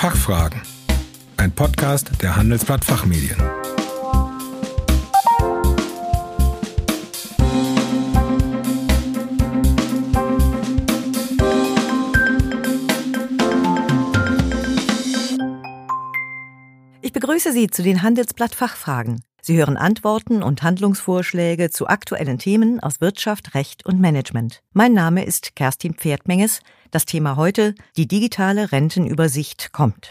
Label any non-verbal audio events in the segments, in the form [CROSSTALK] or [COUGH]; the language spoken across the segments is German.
Fachfragen. Ein Podcast der Handelsblatt Fachmedien. Ich begrüße Sie zu den Handelsblatt Fachfragen. Sie hören Antworten und Handlungsvorschläge zu aktuellen Themen aus Wirtschaft, Recht und Management. Mein Name ist Kerstin Pferdmenges. Das Thema heute, die digitale Rentenübersicht kommt.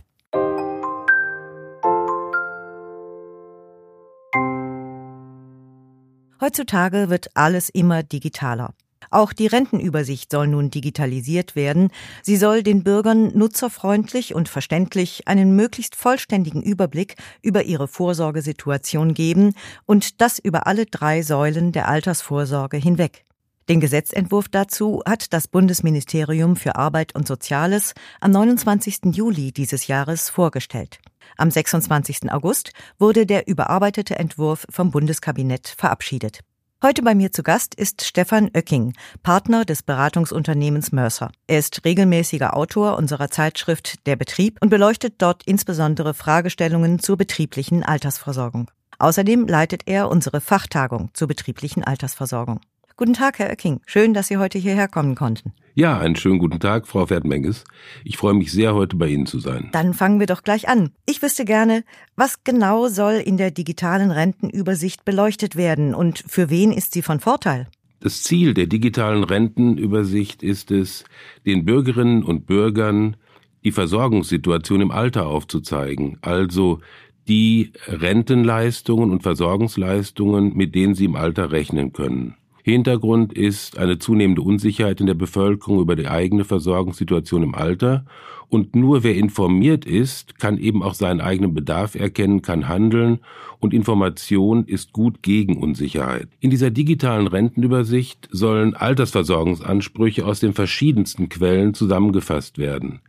Heutzutage wird alles immer digitaler. Auch die Rentenübersicht soll nun digitalisiert werden. Sie soll den Bürgern nutzerfreundlich und verständlich einen möglichst vollständigen Überblick über ihre Vorsorgesituation geben und das über alle drei Säulen der Altersvorsorge hinweg. Den Gesetzentwurf dazu hat das Bundesministerium für Arbeit und Soziales am 29. Juli dieses Jahres vorgestellt. Am 26. August wurde der überarbeitete Entwurf vom Bundeskabinett verabschiedet. Heute bei mir zu Gast ist Stefan Oecking, Partner des Beratungsunternehmens Mercer. Er ist regelmäßiger Autor unserer Zeitschrift Der Betrieb und beleuchtet dort insbesondere Fragestellungen zur betrieblichen Altersversorgung. Außerdem leitet er unsere Fachtagung zur betrieblichen Altersversorgung. Guten Tag, Herr Oecking. Schön, dass Sie heute hierher kommen konnten. Ja, einen schönen guten Tag, Frau Pferdmenges. Ich freue mich sehr, heute bei Ihnen zu sein. Dann fangen wir doch gleich an. Ich wüsste gerne, was genau soll in der digitalen Rentenübersicht beleuchtet werden und für wen ist sie von Vorteil? Das Ziel der digitalen Rentenübersicht ist es, den Bürgerinnen und Bürgern die Versorgungssituation im Alter aufzuzeigen, also die Rentenleistungen und Versorgungsleistungen, mit denen sie im Alter rechnen können. Hintergrund ist eine zunehmende Unsicherheit in der Bevölkerung über die eigene Versorgungssituation im Alter. Und nur wer informiert ist, kann eben auch seinen eigenen Bedarf erkennen, kann handeln und Information ist gut gegen Unsicherheit. In dieser digitalen Rentenübersicht sollen Altersversorgungsansprüche aus den verschiedensten Quellen zusammengefasst werden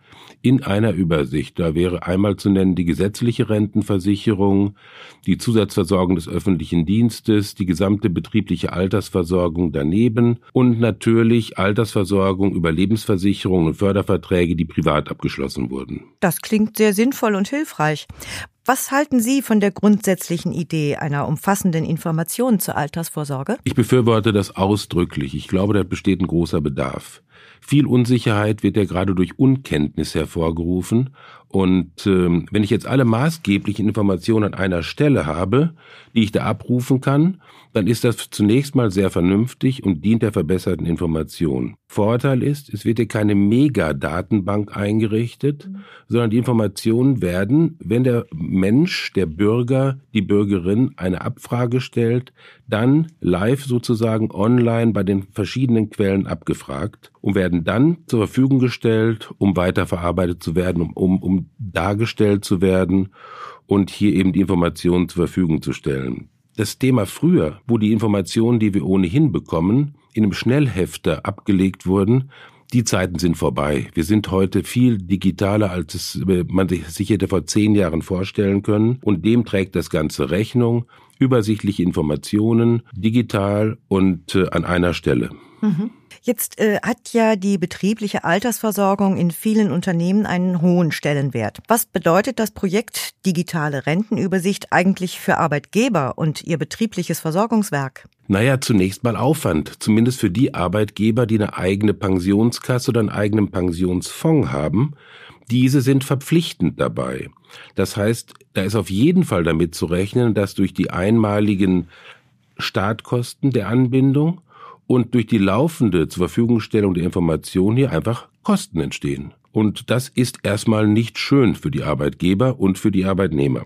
in einer Übersicht. Da wäre einmal zu nennen die gesetzliche Rentenversicherung, die Zusatzversorgung des öffentlichen Dienstes, die gesamte betriebliche Altersversorgung daneben und natürlich Altersversorgung über Lebensversicherungen und Förderverträge, die privat abgeschlossen wurden. Das klingt sehr sinnvoll und hilfreich. Was halten Sie von der grundsätzlichen Idee einer umfassenden Information zur Altersvorsorge? Ich befürworte das ausdrücklich. Ich glaube, da besteht ein großer Bedarf. Viel Unsicherheit wird ja gerade durch Unkenntnis hervorgerufen. Und ähm, wenn ich jetzt alle maßgeblichen Informationen an einer Stelle habe, die ich da abrufen kann, dann ist das zunächst mal sehr vernünftig und dient der verbesserten Information. Vorteil ist, es wird hier keine Megadatenbank eingerichtet, mhm. sondern die Informationen werden, wenn der Mensch, der Bürger, die Bürgerin eine Abfrage stellt, dann live sozusagen online bei den verschiedenen Quellen abgefragt und werden dann zur Verfügung gestellt, um weiterverarbeitet zu werden, um, um, um dargestellt zu werden und hier eben die Informationen zur Verfügung zu stellen. Das Thema früher, wo die Informationen, die wir ohnehin bekommen, in einem Schnellhefter abgelegt wurden, die Zeiten sind vorbei. Wir sind heute viel digitaler, als es man sich hätte vor zehn Jahren vorstellen können. Und dem trägt das Ganze Rechnung. Übersichtliche Informationen, digital und äh, an einer Stelle. Mhm. Jetzt äh, hat ja die betriebliche Altersversorgung in vielen Unternehmen einen hohen Stellenwert. Was bedeutet das Projekt Digitale Rentenübersicht eigentlich für Arbeitgeber und ihr betriebliches Versorgungswerk? Naja, zunächst mal Aufwand, zumindest für die Arbeitgeber, die eine eigene Pensionskasse oder einen eigenen Pensionsfonds haben. Diese sind verpflichtend dabei. Das heißt, da ist auf jeden Fall damit zu rechnen, dass durch die einmaligen Startkosten der Anbindung und durch die laufende zur Verfügungstellung der Information hier einfach Kosten entstehen. Und das ist erstmal nicht schön für die Arbeitgeber und für die Arbeitnehmer.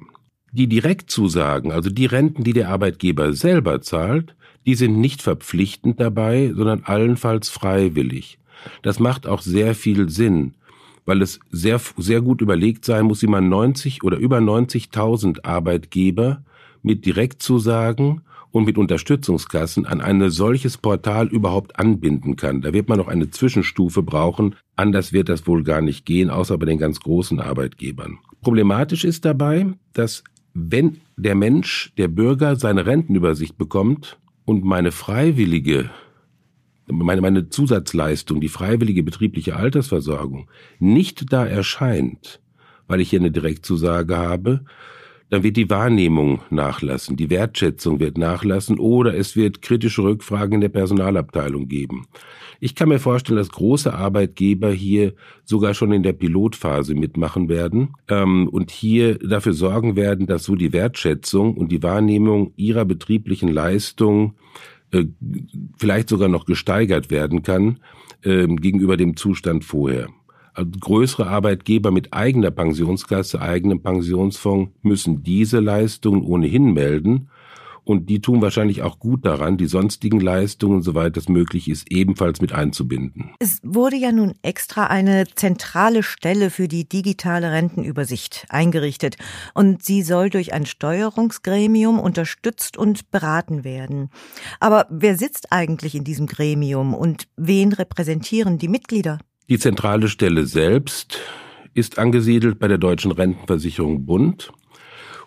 Die Direktzusagen, also die Renten, die der Arbeitgeber selber zahlt, die sind nicht verpflichtend dabei, sondern allenfalls freiwillig. Das macht auch sehr viel Sinn, weil es sehr, sehr gut überlegt sein muss, wie man 90 oder über 90.000 Arbeitgeber mit Direktzusagen und mit Unterstützungskassen an ein solches Portal überhaupt anbinden kann. Da wird man noch eine Zwischenstufe brauchen. Anders wird das wohl gar nicht gehen, außer bei den ganz großen Arbeitgebern. Problematisch ist dabei, dass wenn der Mensch, der Bürger seine Rentenübersicht bekommt und meine freiwillige meine, meine Zusatzleistung, die freiwillige betriebliche Altersversorgung, nicht da erscheint, weil ich hier eine Direktzusage habe, dann wird die Wahrnehmung nachlassen, die Wertschätzung wird nachlassen oder es wird kritische Rückfragen in der Personalabteilung geben. Ich kann mir vorstellen, dass große Arbeitgeber hier sogar schon in der Pilotphase mitmachen werden ähm, und hier dafür sorgen werden, dass so die Wertschätzung und die Wahrnehmung ihrer betrieblichen Leistung vielleicht sogar noch gesteigert werden kann äh, gegenüber dem Zustand vorher. Also größere Arbeitgeber mit eigener Pensionskasse, eigenem Pensionsfonds müssen diese Leistungen ohnehin melden. Und die tun wahrscheinlich auch gut daran, die sonstigen Leistungen, soweit es möglich ist, ebenfalls mit einzubinden. Es wurde ja nun extra eine zentrale Stelle für die digitale Rentenübersicht eingerichtet. Und sie soll durch ein Steuerungsgremium unterstützt und beraten werden. Aber wer sitzt eigentlich in diesem Gremium und wen repräsentieren die Mitglieder? Die zentrale Stelle selbst ist angesiedelt bei der Deutschen Rentenversicherung Bund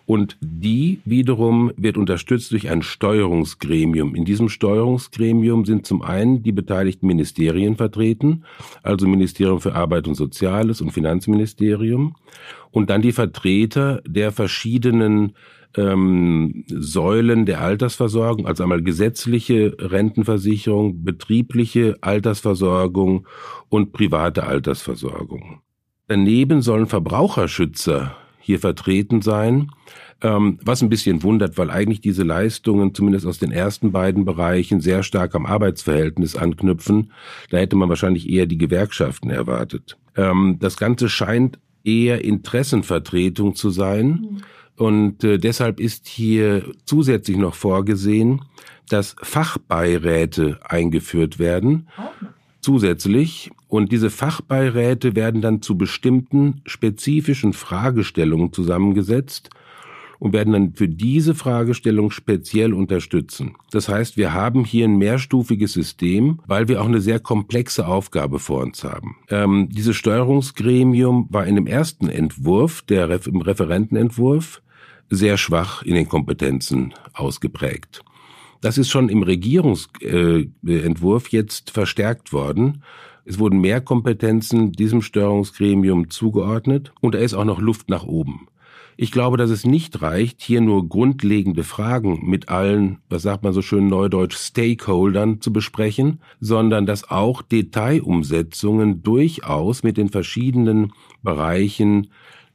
und die wiederum wird unterstützt durch ein Steuerungsgremium. In diesem Steuerungsgremium sind zum einen die beteiligten Ministerien vertreten, also Ministerium für Arbeit und Soziales und Finanzministerium, und dann die Vertreter der verschiedenen ähm, Säulen der Altersversorgung, also einmal gesetzliche Rentenversicherung, betriebliche Altersversorgung und private Altersversorgung. Daneben sollen Verbraucherschützer hier vertreten sein, ähm, was ein bisschen wundert, weil eigentlich diese Leistungen zumindest aus den ersten beiden Bereichen sehr stark am Arbeitsverhältnis anknüpfen. Da hätte man wahrscheinlich eher die Gewerkschaften erwartet. Ähm, das Ganze scheint eher Interessenvertretung zu sein. Mhm und äh, deshalb ist hier zusätzlich noch vorgesehen, dass Fachbeiräte eingeführt werden. Zusätzlich. Und diese Fachbeiräte werden dann zu bestimmten spezifischen Fragestellungen zusammengesetzt und werden dann für diese Fragestellung speziell unterstützen. Das heißt, wir haben hier ein mehrstufiges System, weil wir auch eine sehr komplexe Aufgabe vor uns haben. Ähm, dieses Steuerungsgremium war in dem ersten Entwurf, der im Referentenentwurf, sehr schwach in den Kompetenzen ausgeprägt. Das ist schon im Regierungsentwurf jetzt verstärkt worden. Es wurden mehr Kompetenzen diesem Steuerungsgremium zugeordnet und da ist auch noch Luft nach oben. Ich glaube, dass es nicht reicht, hier nur grundlegende Fragen mit allen, was sagt man so schön neudeutsch, Stakeholdern zu besprechen, sondern dass auch Detailumsetzungen durchaus mit den verschiedenen Bereichen äh,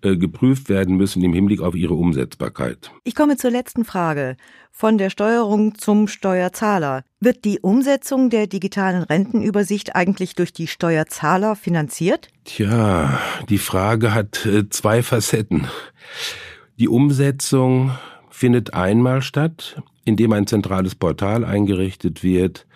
geprüft werden müssen im Hinblick auf ihre Umsetzbarkeit. Ich komme zur letzten Frage. Von der Steuerung zum Steuerzahler. Wird die Umsetzung der digitalen Rentenübersicht eigentlich durch die Steuerzahler finanziert? Tja, die Frage hat äh, zwei Facetten. Die Umsetzung findet einmal statt, indem ein zentrales Portal eingerichtet wird,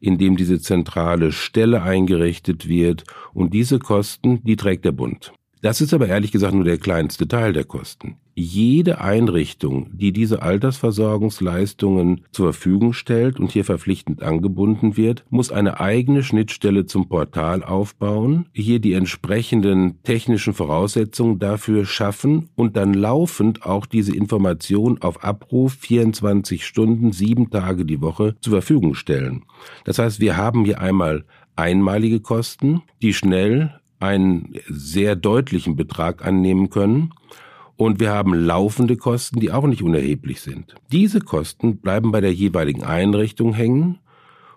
indem diese zentrale Stelle eingerichtet wird und diese Kosten, die trägt der Bund. Das ist aber ehrlich gesagt nur der kleinste Teil der Kosten. Jede Einrichtung, die diese Altersversorgungsleistungen zur Verfügung stellt und hier verpflichtend angebunden wird, muss eine eigene Schnittstelle zum Portal aufbauen, hier die entsprechenden technischen Voraussetzungen dafür schaffen und dann laufend auch diese Information auf Abruf 24 Stunden, sieben Tage die Woche zur Verfügung stellen. Das heißt, wir haben hier einmal einmalige Kosten, die schnell einen sehr deutlichen Betrag annehmen können. Und wir haben laufende Kosten, die auch nicht unerheblich sind. Diese Kosten bleiben bei der jeweiligen Einrichtung hängen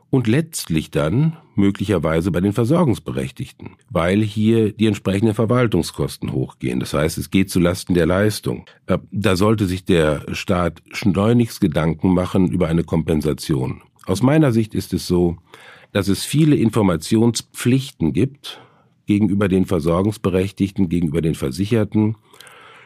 und letztlich dann möglicherweise bei den Versorgungsberechtigten, weil hier die entsprechenden Verwaltungskosten hochgehen. Das heißt, es geht zulasten der Leistung. Äh, da sollte sich der Staat schleunigst Gedanken machen über eine Kompensation. Aus meiner Sicht ist es so, dass es viele Informationspflichten gibt, gegenüber den Versorgungsberechtigten, gegenüber den Versicherten.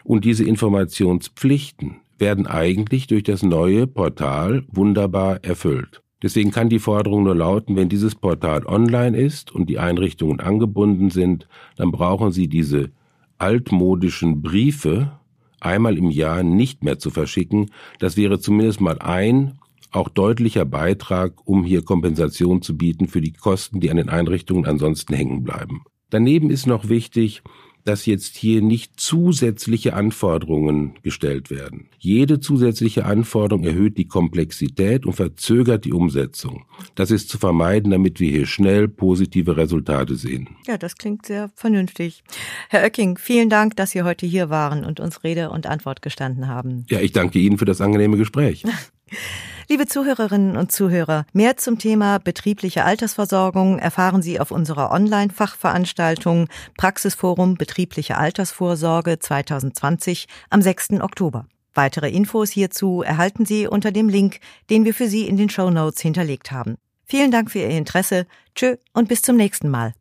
Und diese Informationspflichten werden eigentlich durch das neue Portal wunderbar erfüllt. Deswegen kann die Forderung nur lauten, wenn dieses Portal online ist und die Einrichtungen angebunden sind, dann brauchen Sie diese altmodischen Briefe einmal im Jahr nicht mehr zu verschicken. Das wäre zumindest mal ein auch deutlicher Beitrag, um hier Kompensation zu bieten für die Kosten, die an den Einrichtungen ansonsten hängen bleiben. Daneben ist noch wichtig, dass jetzt hier nicht zusätzliche Anforderungen gestellt werden. Jede zusätzliche Anforderung erhöht die Komplexität und verzögert die Umsetzung. Das ist zu vermeiden, damit wir hier schnell positive Resultate sehen. Ja, das klingt sehr vernünftig. Herr Oecking, vielen Dank, dass Sie heute hier waren und uns Rede und Antwort gestanden haben. Ja, ich danke Ihnen für das angenehme Gespräch. [LAUGHS] Liebe Zuhörerinnen und Zuhörer, mehr zum Thema betriebliche Altersversorgung erfahren Sie auf unserer Online-Fachveranstaltung Praxisforum Betriebliche Altersvorsorge 2020 am 6. Oktober. Weitere Infos hierzu erhalten Sie unter dem Link, den wir für Sie in den Show Notes hinterlegt haben. Vielen Dank für Ihr Interesse. Tschö und bis zum nächsten Mal.